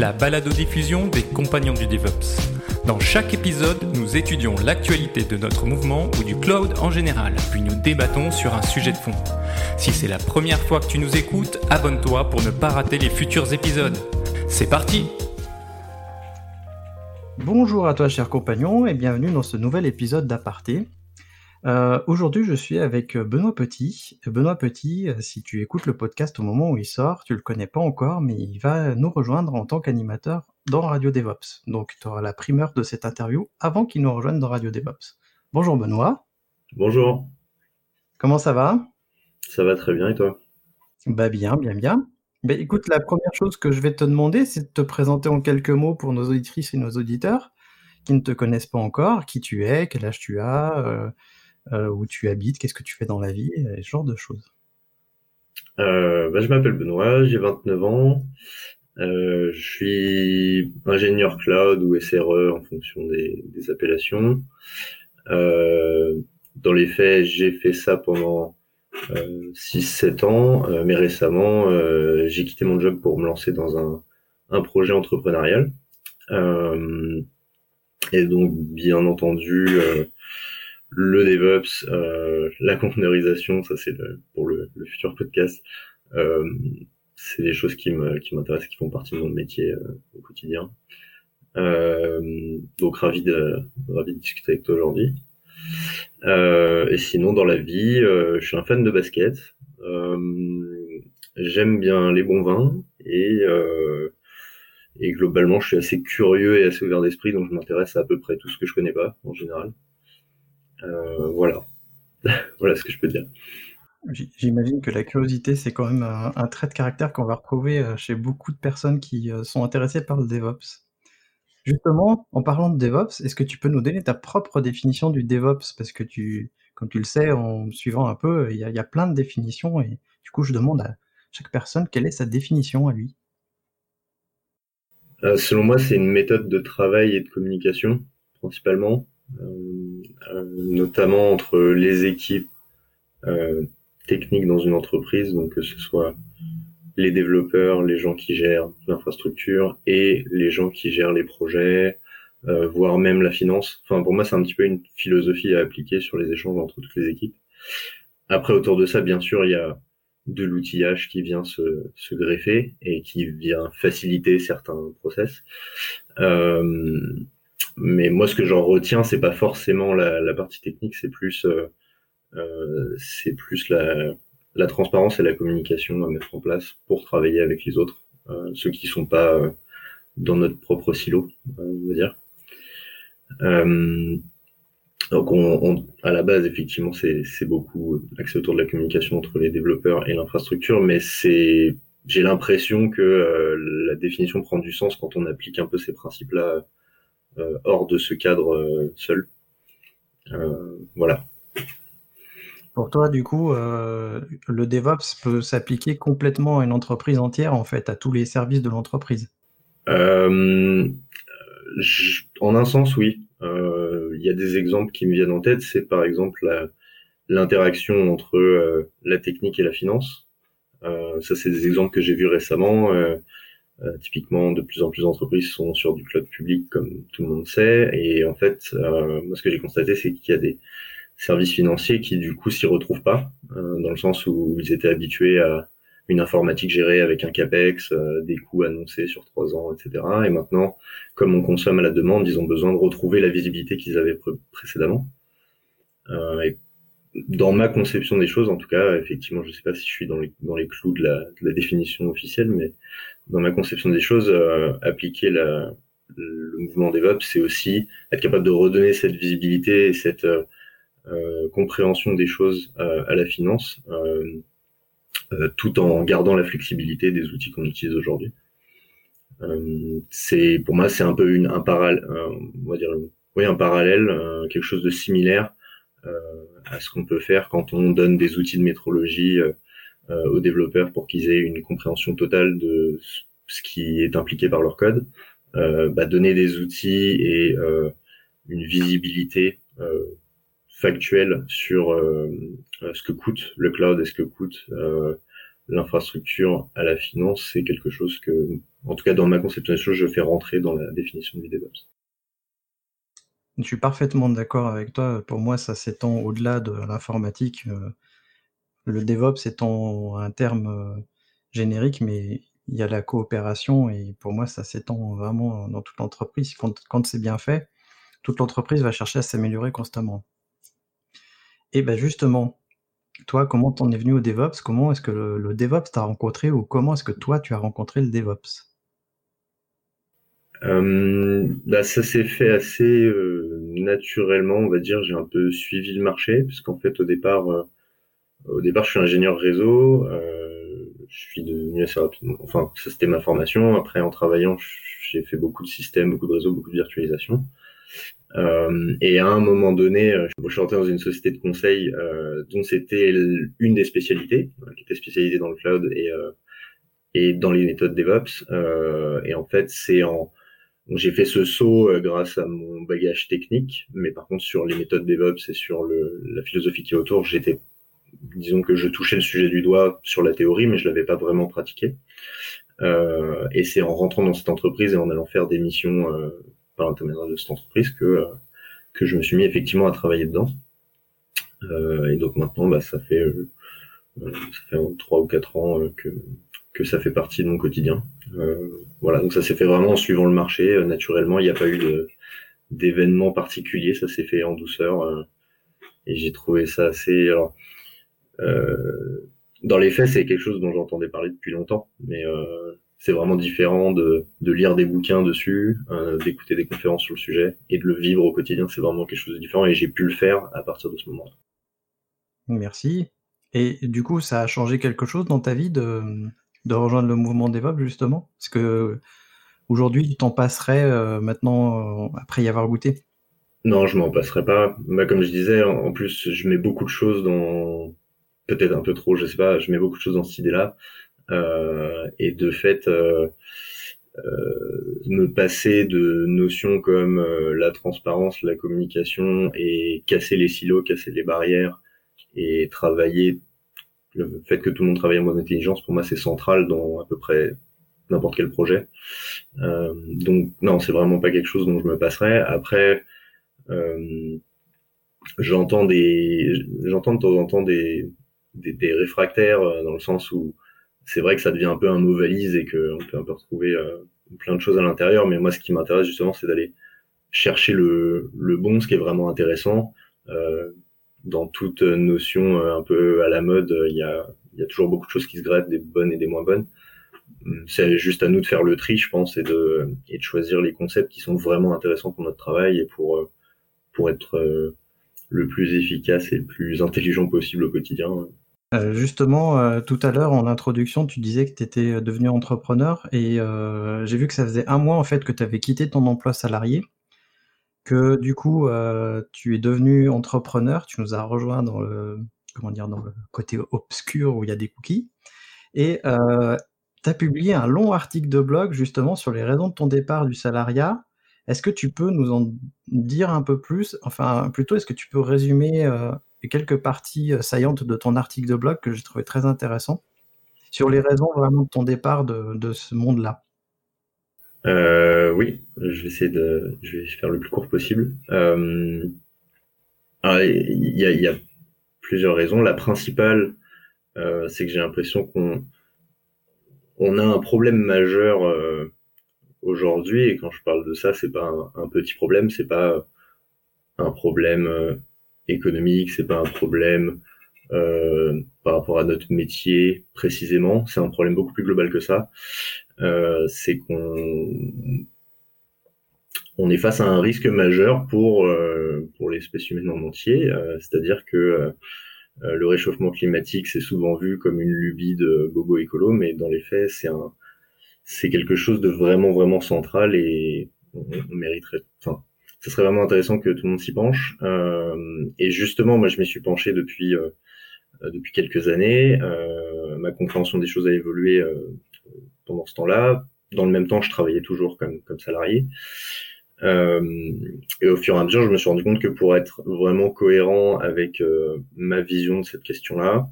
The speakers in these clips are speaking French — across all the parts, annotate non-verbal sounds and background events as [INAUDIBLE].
la balado-diffusion des compagnons du DevOps. Dans chaque épisode, nous étudions l'actualité de notre mouvement ou du cloud en général, puis nous débattons sur un sujet de fond. Si c'est la première fois que tu nous écoutes, abonne-toi pour ne pas rater les futurs épisodes. C'est parti Bonjour à toi cher compagnon et bienvenue dans ce nouvel épisode d'Aparté. Euh, Aujourd'hui je suis avec Benoît Petit. Benoît Petit, euh, si tu écoutes le podcast au moment où il sort, tu le connais pas encore, mais il va nous rejoindre en tant qu'animateur dans Radio DevOps. Donc tu auras la primeur de cette interview avant qu'il nous rejoigne dans Radio DevOps. Bonjour Benoît. Bonjour. Comment ça va? Ça va très bien et toi? Bah bien, bien, bien. Bah, écoute, la première chose que je vais te demander, c'est de te présenter en quelques mots pour nos auditrices et nos auditeurs qui ne te connaissent pas encore, qui tu es, quel âge tu as, euh, euh, où tu habites, qu'est-ce que tu fais dans la vie, ce genre de choses. Euh, bah, je m'appelle Benoît, j'ai 29 ans. Euh, je suis ingénieur cloud ou SRE en fonction des, appellations. Euh, dans les faits, j'ai fait ça pendant 6-7 ans, mais récemment, j'ai quitté mon job pour me lancer dans un, un projet entrepreneurial. et donc, bien entendu, le DevOps, euh, la conteneurisation, ça c'est pour le, futur podcast. Euh, c'est des choses qui m'intéressent, qui font partie de mon métier euh, au quotidien. Donc ravi de ravi de discuter avec toi aujourd'hui. Et sinon dans la vie, je suis un fan de basket. J'aime bien les bons vins et et globalement je suis assez curieux et assez ouvert d'esprit, donc je m'intéresse à, à peu près tout ce que je connais pas en général. Euh, voilà. [LAUGHS] voilà ce que je peux dire. J'imagine que la curiosité, c'est quand même un, trait de caractère qu'on va retrouver euh, chez beaucoup de personnes qui euh, sont intéressées par le DevOps. Justement, en parlant de DevOps, est-ce que tu peux nous donner ta propre définition du DevOps? Parce que tu, comme tu le sais, en suivant un peu, il y, a, plein de définitions et du coup, je demande à chaque personne quelle est sa définition à lui. selon moi, c'est une méthode de travail et de communication, principalement, euh, notamment entre les équipes euh, techniques dans une entreprise, donc que ce soit les développeurs, les gens qui gèrent l'infrastructure et les gens qui gèrent les projets, euh, voire même la finance. Enfin, pour moi, c'est un petit peu une philosophie à appliquer sur les échanges entre toutes les équipes. Après, autour de ça, bien sûr, il y a de l'outillage qui vient se, se, greffer et qui vient faciliter certains process. Euh, mais moi, ce que j'en retiens, c'est pas forcément la, la partie technique, c'est plus, euh, euh, c'est plus la, la, transparence et la communication à mettre en place pour travailler avec les autres, euh, ceux qui sont pas euh, dans notre propre silo, euh, on va dire. donc, on, on, à la base, effectivement, c'est beaucoup axé autour de la communication entre les développeurs et l'infrastructure, mais c'est, j'ai l'impression que la définition prend du sens quand on applique un peu ces principes-là euh, hors de ce cadre euh, seul. Euh, voilà. Pour toi, du coup, le DevOps peut s'appliquer complètement à une entreprise entière, en fait, à tous les services de l'entreprise? en un sens, oui. Il y a des exemples qui me viennent en tête. C'est par exemple l'interaction entre la technique et la finance. ça, c'est des exemples que j'ai vus récemment. Euh, typiquement, de plus en plus d'entreprises sont sur du cloud public, comme tout le monde sait. Et en fait, euh, moi, ce que j'ai constaté, c'est qu'il y a des services financiers qui, du coup, s'y retrouvent pas, euh, dans le sens où ils étaient habitués à une informatique gérée avec un capex, des coûts annoncés sur trois ans, etc. Et maintenant, comme on consomme à la demande, ils ont besoin de retrouver la visibilité qu'ils avaient précédemment. et dans ma conception des choses, en tout cas, effectivement, je sais pas si je suis dans les, clous de la définition officielle, mais dans ma conception des choses, euh, appliquer la, le mouvement DevOps, c'est aussi être capable de redonner cette visibilité et cette, euh, compréhension des choses à la finance, tout en gardant la flexibilité des outils qu'on utilise aujourd'hui. c'est pour moi c'est un peu une un parallèle, on va dire oui un parallèle, quelque chose de similaire à ce qu'on peut faire quand on donne des outils de métrologie aux développeurs pour qu'ils aient une compréhension totale de ce qui est impliqué par leur code, euh, bah, donner des outils et euh, une visibilité euh, factuelle sur ce que coûte le cloud et ce que coûte l'infrastructure à la finance, c'est quelque chose que, en tout cas dans ma conception des choses, je fais rentrer dans la définition du DevOps. Je suis parfaitement d'accord avec toi. Pour moi, ça s'étend au-delà de l'informatique. Le DevOps étant un terme générique, mais il y a la coopération et pour moi, ça s'étend vraiment dans toute l'entreprise. Quand, c'est bien fait, toute l'entreprise va chercher à s'améliorer constamment. Et ben justement, toi, comment t'en es venu au DevOps? Comment est-ce que le, DevOps t'a rencontré ou comment est-ce que toi, tu as rencontré le DevOps? Euh, bah, ça s'est fait assez euh, naturellement, on va dire. J'ai un peu suivi le marché, puisqu'en fait, au départ, euh, au départ, je suis ingénieur réseau je suis devenu assez rapidement. Enfin, ça c'était ma formation. Après, en travaillant, j'ai fait beaucoup de systèmes, beaucoup de réseaux, beaucoup de virtualisation. Euh, et à un moment donné, euh, je suis rentré dans une société de conseil euh, dont c'était une des spécialités, euh, qui était spécialisée dans le cloud et, euh, et dans les méthodes DevOps. Euh, et en fait, c'est en j'ai fait ce saut grâce à mon bagage technique, mais par contre sur les méthodes DevOps et sur le, la philosophie qui est autour, j'étais disons que je touchais le sujet du doigt sur la théorie, mais je l'avais pas vraiment pratiqué. Euh, et c'est en rentrant dans cette entreprise et en allant faire des missions euh, par l'intermédiaire de cette entreprise que euh, que je me suis mis effectivement à travailler dedans. Et donc maintenant, bah, ça fait trois ou quatre ans que que ça fait partie de mon quotidien. voilà, donc ça s'est fait vraiment en suivant le marché naturellement. Il n'y a pas eu d'événements particuliers, ça s'est fait en douceur. et j'ai trouvé ça assez. Alors, dans les faits, c'est quelque chose dont j'entendais parler depuis longtemps, mais euh, c'est vraiment différent de, de, lire des bouquins dessus, euh, d'écouter des conférences sur le sujet et de le vivre au quotidien. C'est vraiment quelque chose de différent et j'ai pu le faire à partir de ce moment-là. Merci. Et du coup, ça a changé quelque chose dans ta vie de, de rejoindre le mouvement DevOps justement? Parce que aujourd'hui, tu t'en passerais euh, maintenant euh, après y avoir goûté? Non, je m'en passerais pas. Bah, comme je disais, en plus, je mets beaucoup de choses dans peut-être un peu trop, je sais pas, je mets beaucoup de choses dans cette idée-là. Euh, et de fait, euh, euh, me passer de notions comme la transparence, la communication et casser les silos, casser les barrières et travailler le fait que tout le monde travaille en bonne intelligence, pour moi, c'est central dans à peu près n'importe quel projet. Euh, donc non, c'est vraiment pas quelque chose dont je me passerai. Après, euh, j'entends des, j'entends de temps en temps des, des, réfractaires euh, dans le sens où c'est vrai que ça devient un peu un mot valise et qu'on peut un peu retrouver euh, plein de choses à l'intérieur. Mais moi, ce qui m'intéresse justement, c'est d'aller chercher le, le bon, ce qui est vraiment intéressant. Euh, dans toute notion un peu à la mode, il y a, y a toujours beaucoup de choses qui se grattent, des bonnes et des moins bonnes. C'est juste à nous de faire le tri, je pense, et de, et de choisir les concepts qui sont vraiment intéressants pour notre travail et pour, pour être le plus efficace et le plus intelligent possible au quotidien. Euh, justement, euh, tout à l'heure en introduction, tu disais que tu étais euh, devenu entrepreneur et j'ai vu que ça faisait un mois en fait que tu avais quitté ton emploi salarié, que du coup tu es devenu entrepreneur, tu nous as rejoint dans le comment dire dans le côté obscur où il y a des cookies et tu as publié un long article de blog justement sur les raisons de ton départ du salariat. Est-ce que tu peux nous en dire un peu plus? Enfin, plutôt, est-ce que tu peux résumer quelques parties euh, saillantes de ton article de blog que j'ai trouvé très intéressant sur les raisons vraiment de ton départ de, ce monde-là. Euh, oui, je vais essayer de, je vais faire le plus court possible. Euh, il y, a, plusieurs raisons. La principale, c'est que j'ai l'impression qu'on on a un problème majeur aujourd'hui. Et quand je parle de ça, c'est pas un, un petit problème, c'est pas un problème économique, c'est pas un problème euh, par rapport à notre métier précisément, c'est un problème beaucoup plus global que ça. Euh, c'est qu'on on est face à un risque majeur pour pour l'espèce humaine en entier, c'est-à-dire que le réchauffement climatique c'est souvent vu comme une lubie de bobo écolo, mais dans les faits c'est un c'est quelque chose de vraiment vraiment central et on, mériterait, ce serait vraiment intéressant que tout le monde s'y penche. Euh, et justement, moi, je m'y suis penché depuis euh, depuis quelques années. Euh, ma compréhension des choses a évolué pendant ce temps-là. Dans le même temps, je travaillais toujours comme comme salarié. et au fur et à mesure, je me suis rendu compte que pour être vraiment cohérent avec ma vision de cette question-là,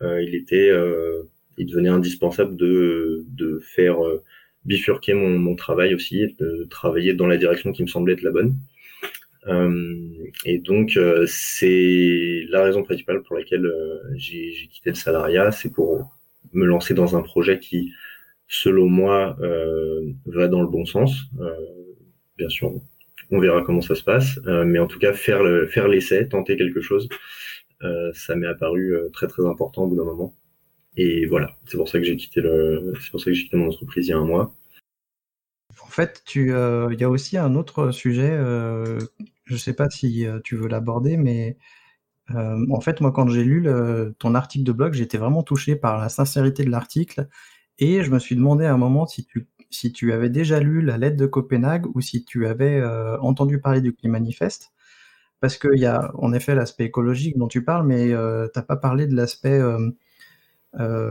il était, il devenait indispensable de de faire bifurquer mon, mon travail aussi, de travailler dans la direction qui me semblait être la bonne. Euh, et donc euh, c'est la raison principale pour laquelle euh, j'ai quitté le salariat, c'est pour me lancer dans un projet qui, selon moi, va dans le bon sens. bien sûr, on verra comment ça se passe, mais en tout cas faire le, faire l'essai, tenter quelque chose, ça m'est apparu très très important au bout d'un moment. Et voilà, c'est pour ça que j'ai quitté le, c'est pour ça que j'ai quitté mon entreprise il y a un mois. En fait, tu, euh, il y a aussi un autre sujet, euh, je sais pas si euh, tu veux l'aborder, mais en fait, moi, quand j'ai lu ton article de blog, j'étais vraiment touché par la sincérité de l'article, et je me suis demandé à un moment si tu, si tu avais déjà lu la lettre de Copenhague ou si tu avais entendu parler du Climat Manifeste, parce qu'il y a en effet l'aspect écologique dont tu parles, mais t'as pas parlé de l'aspect euh,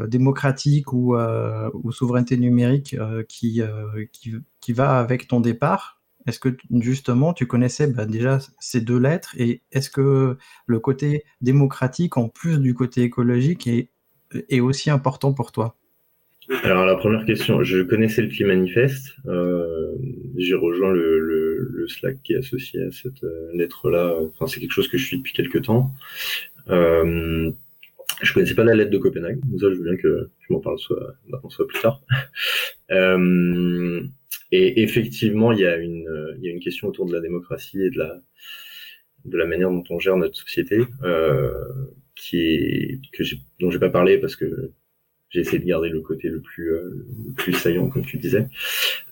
démocratique ou, euh, ou, souveraineté numérique euh, qui, qui, qui, va avec ton départ. Est-ce que justement tu connaissais bah, déjà ces deux lettres et est-ce que le côté démocratique en plus du côté écologique est, est aussi important pour toi? Alors la première question, je connaissais le Climat Manifeste, euh, j'ai rejoint le, le, Slack qui est associé à cette lettre-là, enfin c'est quelque chose que je suis depuis quelques temps. Euh, je connaissais pas la lettre de Copenhague, ça je veux bien que tu m'en parles soit maintenant soit plus tard. [LAUGHS] euh, et effectivement, il y a une il y a une question autour de la démocratie et de la de la manière dont on gère notre société euh, qui est que pas parlé parce que j'ai essayé de garder le côté le plus euh, le plus saillant comme tu disais.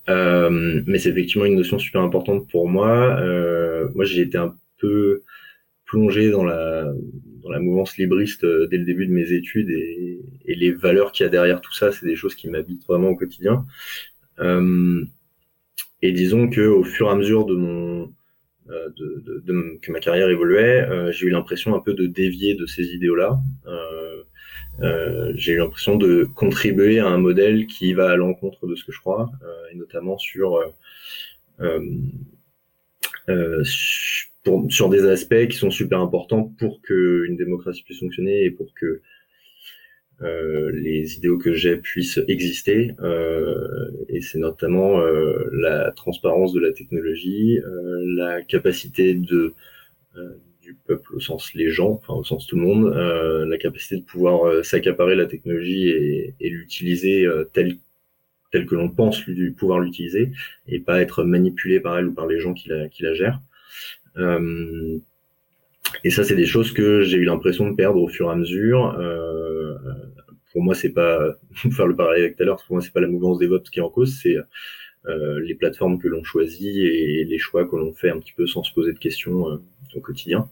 Euh, mais c'est effectivement une notion super importante pour moi. Euh, moi j'ai été un peu plongé dans la dans la mouvance libriste euh, dès le début de mes études et, et les valeurs qu'il y a derrière tout ça, c'est des choses qui m'habitent vraiment au quotidien. Euh, et disons que au fur et à mesure de mon euh, de, de, de, que ma carrière évoluait, euh, j'ai eu l'impression un peu de dévier de ces idéaux-là. Euh, j'ai eu l'impression de contribuer à un modèle qui va à l'encontre de ce que je crois, et notamment sur pour, sur des aspects qui sont super importants pour que une démocratie puisse fonctionner et pour que euh, les idéaux que j'ai puissent exister. Euh, et c'est notamment euh, la transparence de la technologie, la capacité de du peuple au sens les gens, enfin au sens tout le monde, la capacité de pouvoir s'accaparer la technologie et, l'utiliser tel tel que l'on pense pouvoir l'utiliser et pas être manipulé par elle ou par les gens qui la, qui la gèrent. Euh, et ça, c'est des choses que j'ai eu l'impression de perdre au fur et à mesure. Euh, pour moi, c'est pas [LAUGHS] faire le parallèle avec tout à l'heure. Pour moi, c'est pas la mouvance DevOps qui est en cause, c'est euh, les plateformes que l'on choisit et les choix que l'on fait un petit peu sans se poser de questions au quotidien.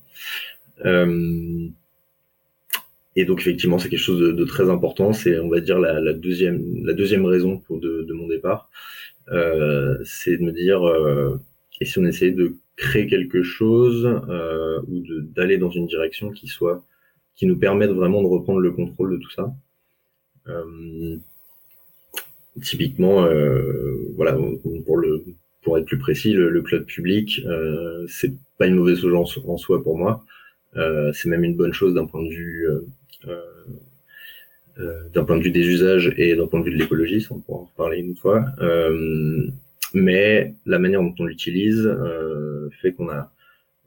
Et donc effectivement, c'est quelque chose de, très important. C'est, on va dire, la, deuxième, la deuxième raison pour de, mon départ, c'est de me dire, et si on essayait de créer quelque chose euh, ou d'aller dans une direction qui soit qui nous permette vraiment de reprendre le contrôle de tout ça. Euh, typiquement, euh, voilà, pour le pour être plus précis, le, cloud public, euh, c'est pas une mauvaise chose en, soi pour moi. Euh, c'est même une bonne chose d'un point de vue d'un point de vue des usages et d'un point de vue de l'écologie, on pourra en reparler une fois. Euh, mais la manière dont on l'utilise euh, fait qu'on a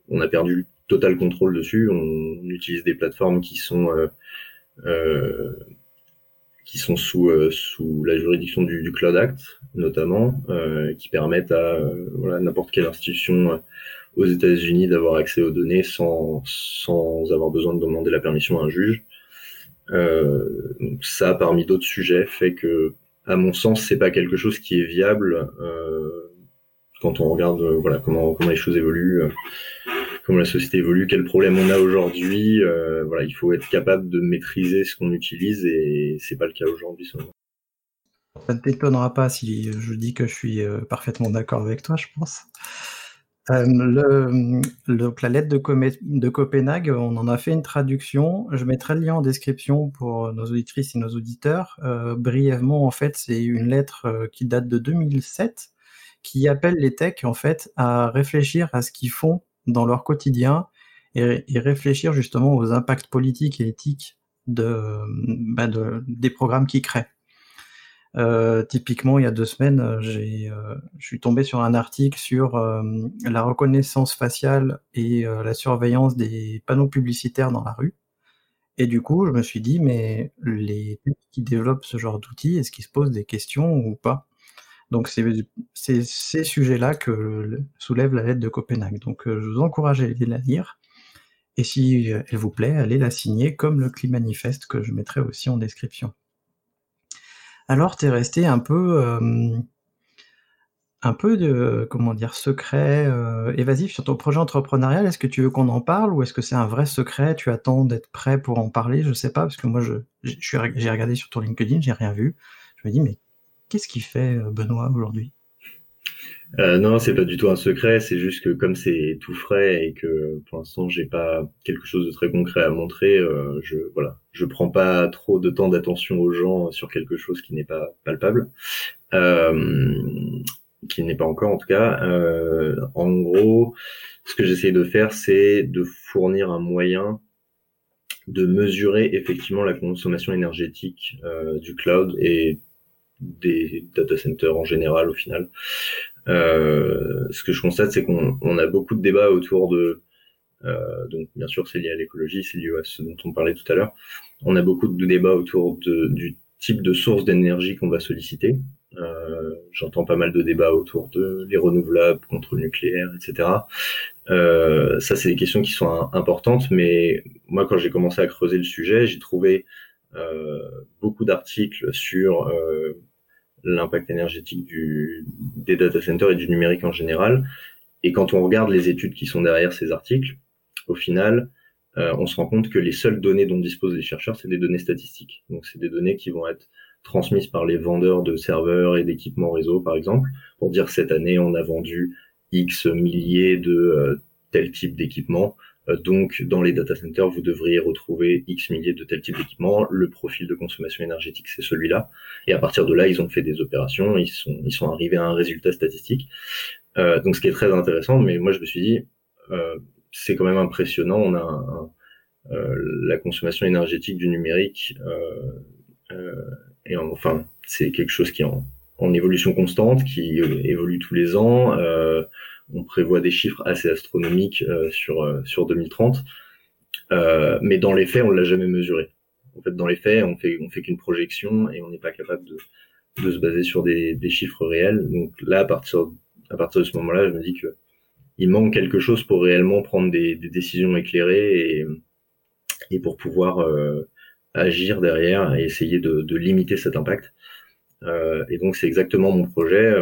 on a perdu total contrôle dessus. On, utilise des plateformes qui sont euh, euh, qui sont sous sous la juridiction du, du Cloud Act notamment, qui permettent à voilà n'importe quelle institution aux États-Unis d'avoir accès aux données sans sans avoir besoin de demander la permission à un juge. ça, parmi d'autres sujets, fait que à mon sens, c'est pas quelque chose qui est viable euh, quand on regarde voilà comment comment les choses évoluent, comment la société évolue, quels problèmes on a aujourd'hui. voilà, il faut être capable de maîtriser ce qu'on utilise et c'est pas le cas aujourd'hui. Ça ne t'étonnera pas si je dis que je suis parfaitement d'accord avec toi, je pense. Euh, la lettre de, Copenhague, on en a fait une traduction. Je mettrai le lien en description pour nos auditrices et nos auditeurs. Euh, brièvement, en fait, c'est une lettre euh, qui date de 2007 qui appelle les techs en fait à réfléchir à ce qu'ils font dans leur quotidien et, réfléchir justement aux impacts politiques et éthiques bah de des programmes qu'ils créent. Euh, typiquement, il y a deux semaines, euh, j'ai, euh, je suis tombé sur un article sur la reconnaissance faciale et la surveillance des panneaux publicitaires dans la rue. Et du coup, je me suis dit, mais les qui développent ce genre d'outils, est-ce qu'ils se posent des questions ou pas? Donc, c'est, ces sujets-là que soulève la lettre de Copenhague. Donc, je vous encourage à aller la lire. Et si elle vous plaît, allez la signer comme le Climat Manifeste que je mettrai aussi en description alors tu es resté un peu, un peu de, comment dire? Secret, euh, évasif sur ton projet entrepreneurial. Est-ce que tu veux qu'on en parle ou est-ce que c'est un vrai secret? Tu attends d'être prêt pour en parler? Je sais pas, parce que moi je j'ai regardé sur ton LinkedIn, j'ai rien vu. Je me dis: «Mais qu'est-ce qu'il fait, euh, Benoît, aujourd'hui?» Euh, non, c'est pas du tout un secret. C'est juste que comme c'est tout frais et que pour l'instant j'ai pas quelque chose de très concret à montrer, euh, je voilà, je prends pas trop de temps d'attention aux gens sur quelque chose qui n'est pas palpable, euh, qui n'est pas encore en tout cas. Euh, en gros, ce que j'essaie de faire, c'est de fournir un moyen de mesurer effectivement la consommation énergétique du cloud et des data centers en général au final. Euh, ce que je constate, c'est qu'on a beaucoup de débats autour de euh, donc bien sûr c'est lié à l'écologie, c'est lié à ce dont on parlait tout à l'heure. On a beaucoup de débats autour de, du type de source d'énergie qu'on va solliciter. Euh, J'entends pas mal de débats autour de les renouvelables contre le nucléaire, etc. Euh, ça c'est des questions qui sont importantes, mais moi quand j'ai commencé à creuser le sujet, j'ai trouvé euh, beaucoup d'articles sur euh, l'impact énergétique du, des data centers et du numérique en général. Et quand on regarde les études qui sont derrière ces articles, au final, euh, on se rend compte que les seules données dont disposent les chercheurs, c'est des données statistiques. Donc, c'est des données qui vont être transmises par les vendeurs de serveurs et d'équipements réseau, par exemple, pour dire cette année, on a vendu X milliers de euh, tel type d'équipement. Euh, donc, dans les data centers, vous devriez retrouver X milliers de tel type d'équipement. Le profil de consommation énergétique, c'est celui-là. Et à partir de là, ils ont fait des opérations, ils sont, ils sont arrivés à un résultat statistique. Euh, donc, ce qui est très intéressant, mais moi, je me suis dit, euh, c'est quand même impressionnant. On a euh, la consommation énergétique du numérique, euh, et enfin, c'est quelque chose qui est en, en évolution constante, qui évolue tous les ans. On prévoit des chiffres assez astronomiques euh, sur euh, sur 2030, euh, mais dans les faits, on l'a jamais mesuré. En fait, dans les faits, on fait on fait qu'une projection et on n'est pas capable de de se baser sur des, des chiffres réels. Donc là, à partir à partir de ce moment-là, je me dis que il manque quelque chose pour réellement prendre des, des décisions éclairées et, et pour pouvoir agir derrière et essayer de, de limiter cet impact. Euh, et donc c'est exactement mon projet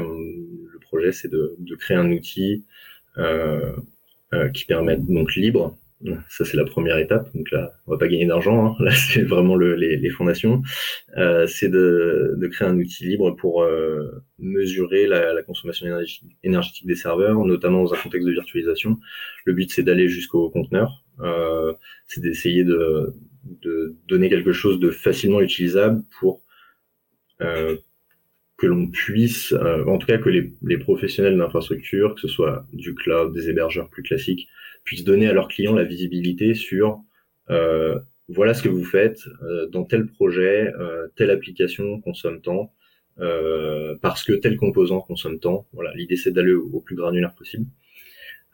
projet, c'est de, créer un outil euh, euh, qui permette donc libre. Ça c'est la première étape. Donc là, on va pas gagner d'argent. Hein. Là, [LAUGHS] c'est vraiment les, fondations. Euh, c'est de, créer un outil libre pour mesurer la, consommation énergétique, des serveurs, notamment dans un contexte de virtualisation. Le but c'est d'aller jusqu'au conteneur. c'est d'essayer de, de donner quelque chose de facilement utilisable pour que l'on puisse, euh, en tout cas que les, les professionnels d'infrastructure, que ce soit du cloud, des hébergeurs plus classiques, puissent donner à leurs clients la visibilité sur euh, voilà ce que vous faites euh, dans tel projet, euh, telle application consomme tant, euh, parce que tel composant consomme tant. Voilà, l'idée c'est d'aller au, plus granulaire possible.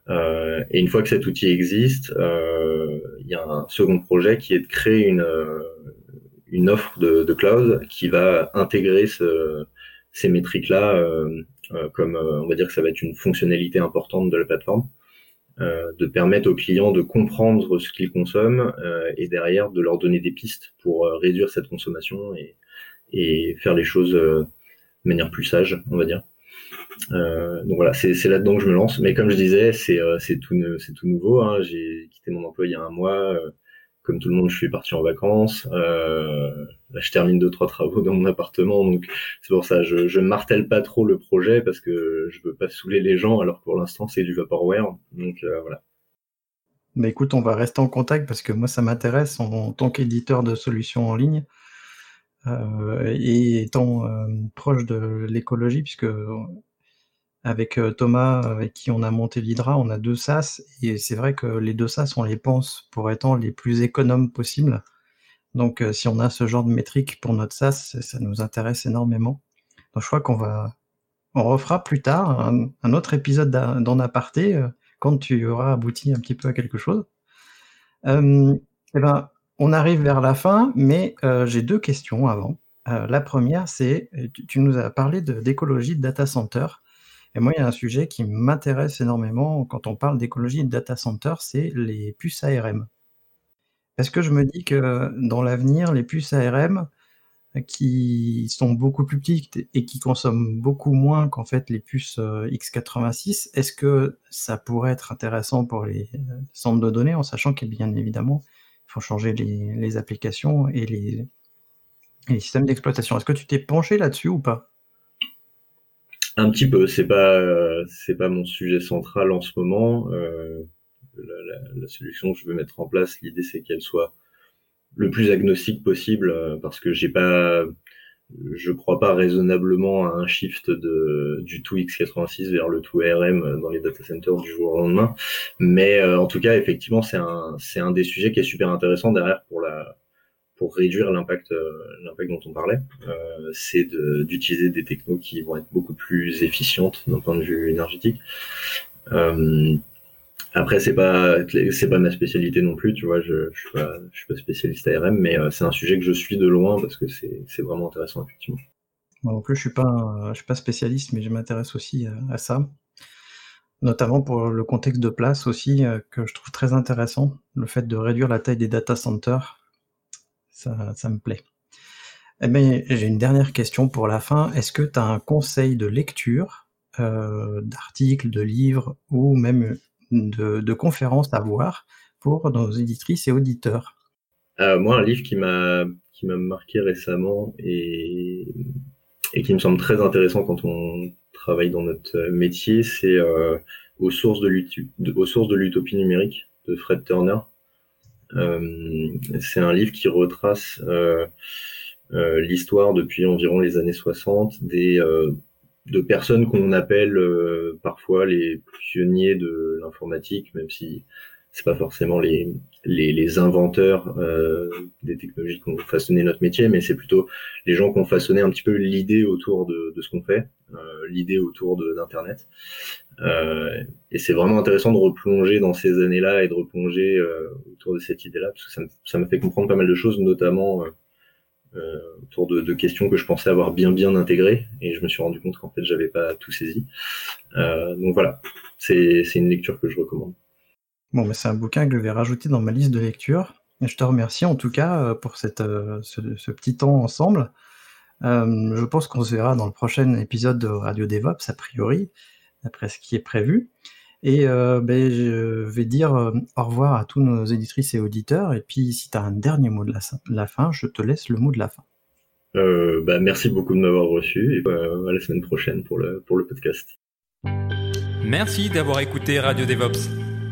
et une fois que cet outil existe, il y a un second projet qui est de créer une une offre de, de cloud qui va intégrer ce, ces métriques-là, euh, euh, comme euh, on va dire que ça va être une fonctionnalité importante de la plateforme, de permettre aux clients de comprendre ce qu'ils consomment et derrière de leur donner des pistes pour réduire cette consommation et, et faire les choses de manière plus sage, on va dire. donc voilà, c'est là-dedans que je me lance. Mais comme je disais, c'est tout, c'est tout nouveau. Hein. J'ai quitté mon emploi il y a un mois comme tout le monde, je suis parti en vacances. Euh, je termine deux trois travaux dans mon appartement, donc c'est pour ça je je martèle pas trop le projet parce que je veux pas saouler les gens. Alors pour l'instant, c'est du vaporware, donc euh, voilà. Bah écoute, on va rester en contact parce que moi ça m'intéresse en, tant qu'éditeur de solutions en ligne euh, et étant proche de l'écologie puisque avec euh, Thomas, avec qui on a monté l'Hydra, on a deux SAS, et c'est vrai que les deux SAS, on les pense pour étant les plus économes possibles. Donc euh, si on a ce genre de métrique pour notre SAS, ça nous intéresse énormément. Donc je crois qu'on va, on refera plus tard un, autre épisode d'en aparté euh, quand tu auras abouti un petit peu à quelque chose. Euh, eh ben, on arrive vers la fin, mais j'ai deux questions avant. la première, c'est, tu, tu, nous as parlé d'écologie de data center. Et moi, il y a un sujet qui m'intéresse énormément quand on parle d'écologie et de data center, c'est les puces ARM. Parce que je me dis que dans l'avenir, les puces ARM qui sont beaucoup plus petites et qui consomment beaucoup moins qu'en fait les puces euh, x86, est-ce que ça pourrait être intéressant pour les centres de données en sachant qu'il bien évidemment, il faut changer les, applications et les systèmes d'exploitation? Est-ce que tu t'es penché là-dessus ou pas? Un petit peu, c'est pas c'est pas mon sujet central en ce moment. Euh, la, la, solution que je veux mettre en place, l'idée c'est qu'elle soit le plus agnostique possible euh, parce que j'ai pas je crois pas raisonnablement à un shift de du tout x86 vers le tout ARM dans les data centers du jour au lendemain. Mais euh, en tout cas, effectivement, c'est un c'est un des sujets qui est super intéressant derrière pour la pour réduire l'impact euh, l'impact dont on parlait, euh, c'est d'utiliser des technos qui vont être beaucoup plus efficientes d'un point de vue énergétique. Euh, après, c'est pas c'est pas ma spécialité non plus, tu vois. Je, je suis pas je suis pas spécialiste ARM, mais c'est un sujet que je suis de loin parce que c'est vraiment intéressant effectivement. Moi non plus, je suis pas je suis pas spécialiste, mais je m'intéresse aussi à, ça, notamment pour le contexte de place aussi que je trouve très intéressant, le fait de réduire la taille des data centers ça, me plaît. Eh ben, j'ai une dernière question pour la fin. Est-ce que tu as un conseil de lecture, euh, d'articles, de livres ou même de, conférences à voir pour nos éditrices et auditeurs? Euh, Moi, un livre qui m'a qui m'a marqué récemment et, et qui me semble très intéressant quand on travaille dans notre métier, c'est euh, aux sources de l'utopie numérique de Fred Turner. Euh, c'est un livre qui retrace euh, euh, l'histoire depuis environ les années 60 des de personnes qu'on appelle parfois les pionniers de l'informatique, même si c'est pas forcément les, les, les inventeurs euh, des technologies qui ont façonné notre métier, mais c'est plutôt les gens qui ont façonné un petit peu l'idée autour de, de ce qu'on fait, euh, l'idée autour d'Internet. Euh, et c'est vraiment intéressant de replonger dans ces années-là et de replonger euh, autour de cette idée-là, parce que ça, m'a fait comprendre pas mal de choses, notamment euh, euh, autour de, de, questions que je pensais avoir bien bien intégrées, et je me suis rendu compte qu'en fait j'avais pas tout saisi. donc voilà, c'est une lecture que je recommande. Bon, mais c'est un bouquin que je vais rajouter dans ma liste de lecture. Et je te remercie en tout cas pour cette, ce, petit temps ensemble. je pense qu'on se verra dans le prochain épisode de Radio DevOps, a priori après ce qui est prévu. Et euh, ben, je vais dire euh, au revoir à tous nos éditrices et auditeurs. Et puis, si tu as un dernier mot de la, fin, je te laisse le mot de la fin. Euh, bah, merci beaucoup de m'avoir reçu et à la semaine prochaine pour le, pour le podcast. Merci d'avoir écouté Radio DevOps.